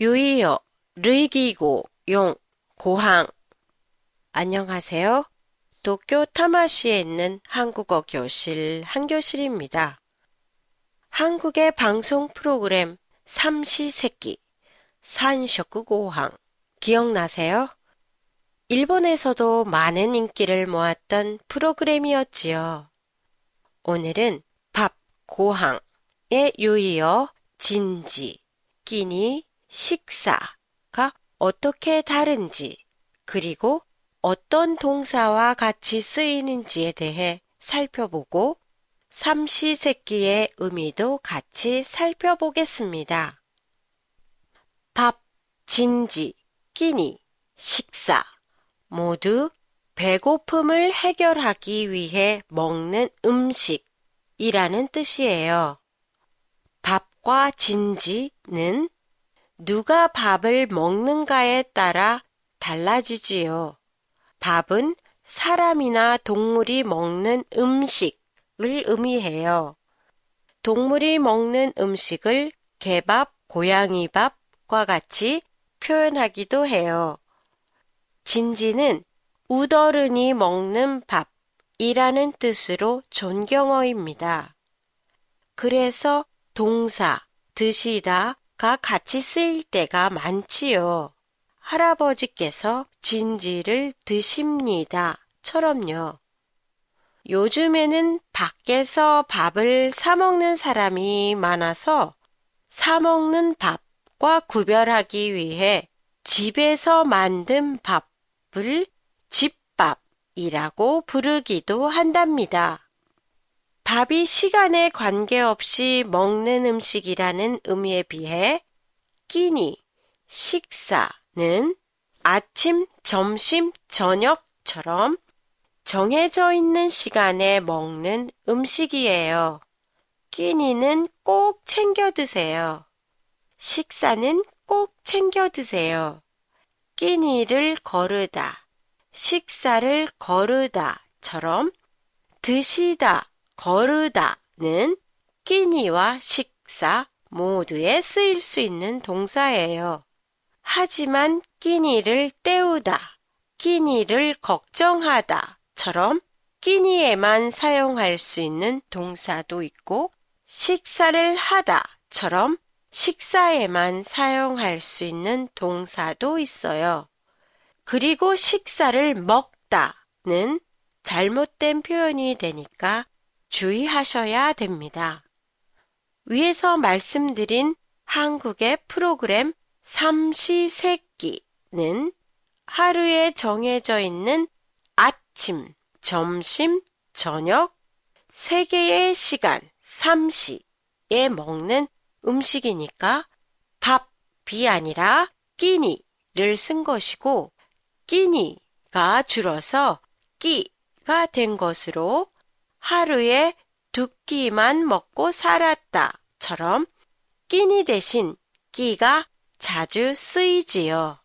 유이어, 르이기고, 용, 고항. 안녕하세요. 도쿄 타마시에 있는 한국어 교실 한교실입니다. 한국의 방송 프로그램 삼시세끼, 산셔쿠고항 기억나세요? 일본에서도 많은 인기를 모았던 프로그램이었지요. 오늘은 밥, 고항에 유의어, 진지, 끼니, 식사가 어떻게 다른지, 그리고 어떤 동사와 같이 쓰이는지에 대해 살펴보고 삼시세끼의 의미도 같이 살펴보겠습니다. 밥, 진지, 끼니, 식사 모두 배고픔을 해결하기 위해 먹는 음식이라는 뜻이에요. 밥과 진지는 누가 밥을 먹는가에 따라 달라지지요. 밥은 사람이나 동물이 먹는 음식을 의미해요. 동물이 먹는 음식을 개밥, 고양이밥과 같이 표현하기도 해요. 진지는 우더른이 먹는 밥이라는 뜻으로 존경어입니다. 그래서 동사, 드시다 가 같이 쓰일 때가 많지요. 할아버지께서 진지를 드십니다. 처럼요. 요즘에는 밖에서 밥을 사먹는 사람이 많아서 사먹는 밥과 구별하기 위해 집에서 만든 밥을 집밥이라고 부르기도 한답니다. 밥이 시간에 관계없이 먹는 음식이라는 의미에 비해 끼니, 식사는 아침, 점심, 저녁처럼 정해져 있는 시간에 먹는 음식이에요. 끼니는 꼭 챙겨 드세요. 식사는 꼭 챙겨 드세요. 끼니를 거르다, 식사를 거르다처럼 드시다, 거르다는 끼니와 식사 모두에 쓰일 수 있는 동사예요. 하지만 끼니를 때우다, 끼니를 걱정하다처럼 끼니에만 사용할 수 있는 동사도 있고 식사를 하다처럼 식사에만 사용할 수 있는 동사도 있어요. 그리고 식사를 먹다는 잘못된 표현이 되니까 주의하셔야 됩니다. 위에서 말씀드린 한국의 프로그램 삼시세끼는 하루에 정해져 있는 아침, 점심, 저녁 세 개의 시간 삼시에 먹는 음식이니까 밥이 아니라 끼니를 쓴 것이고 끼니가 줄어서 끼가 된 것으로 하루에 두 끼만 먹고 살았다처럼 끼니 대신 끼가 자주 쓰이지요.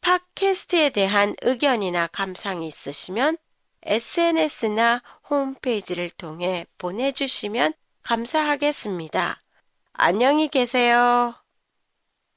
팟캐스트에 대한 의견이나 감상이 있으시면 SNS나 홈페이지를 통해 보내주시면 감사하겠습니다. 안녕히 계세요.